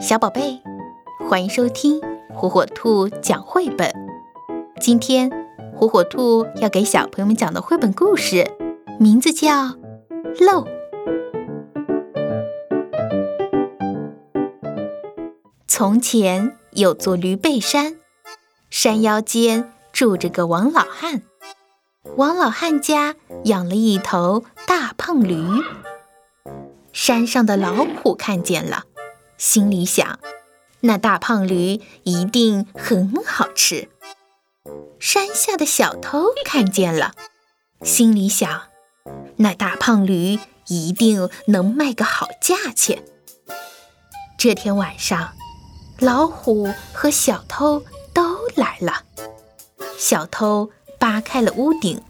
小宝贝，欢迎收听火火兔讲绘本。今天，火火兔要给小朋友们讲的绘本故事，名字叫《漏》。从前有座驴背山，山腰间住着个王老汉。王老汉家养了一头大胖驴，山上的老虎看见了。心里想，那大胖驴一定很好吃。山下的小偷看见了，心里想，那大胖驴一定能卖个好价钱。这天晚上，老虎和小偷都来了。小偷扒开了屋顶，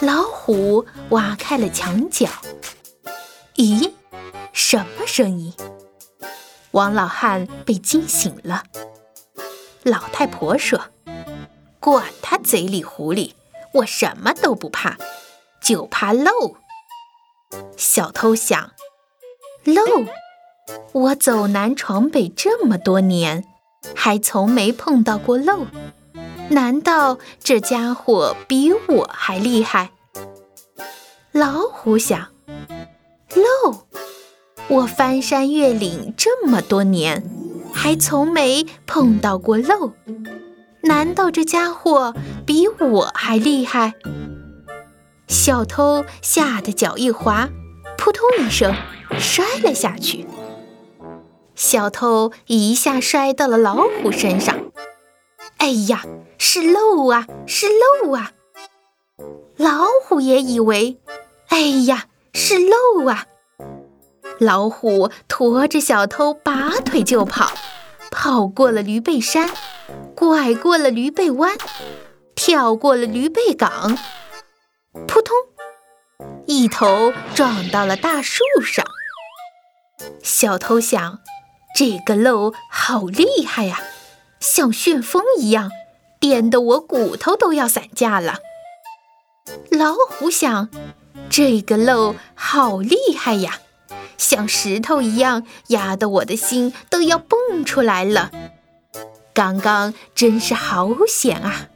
老虎挖开了墙角。咦，什么声音？王老汉被惊醒了。老太婆说：“管他嘴里狐狸，我什么都不怕，就怕漏。”小偷想：“漏，我走南闯北这么多年，还从没碰到过漏。难道这家伙比我还厉害？”老虎想：“漏。”我翻山越岭这这么多年，还从没碰到过漏。难道这家伙比我还厉害？小偷吓得脚一滑，扑通一声摔了下去。小偷一下摔到了老虎身上。哎呀，是漏啊，是漏啊！老虎也以为，哎呀，是漏啊。老虎驮着小偷拔腿就跑，跑过了驴背山，拐过了驴背弯，跳过了驴背岗，扑通，一头撞到了大树上。小偷想：这个漏好厉害呀，像旋风一样，颠得我骨头都要散架了。老虎想：这个漏好厉害呀。像石头一样压得我的心都要蹦出来了，刚刚真是好险啊！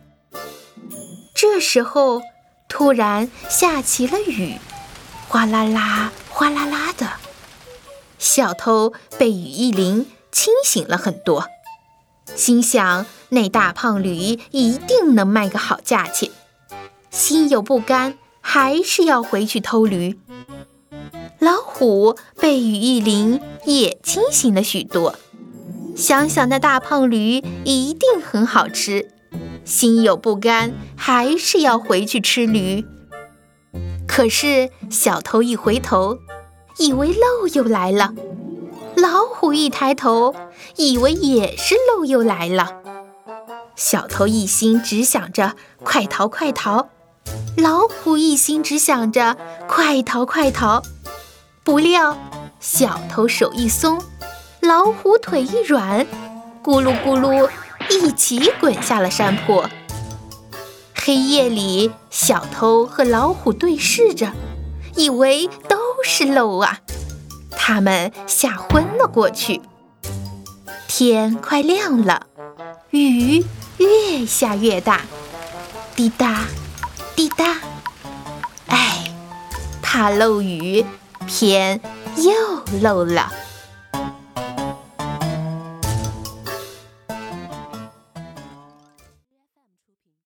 这时候突然下起了雨，哗啦啦，哗啦啦的。小偷被雨一淋，清醒了很多，心想那大胖驴一定能卖个好价钱，心有不甘，还是要回去偷驴。虎被雨一淋，也清醒了许多。想想那大胖驴一定很好吃，心有不甘，还是要回去吃驴。可是小偷一回头，以为漏又来了；老虎一抬头，以为也是漏又来了。小偷一心只想着快逃快逃，老虎一心只想着快逃快逃。不料，小偷手一松，老虎腿一软，咕噜咕噜，一起滚下了山坡。黑夜里，小偷和老虎对视着，以为都是漏啊，他们吓昏了过去。天快亮了，雨越下越大，滴答，滴答，哎，怕漏雨。天又漏了。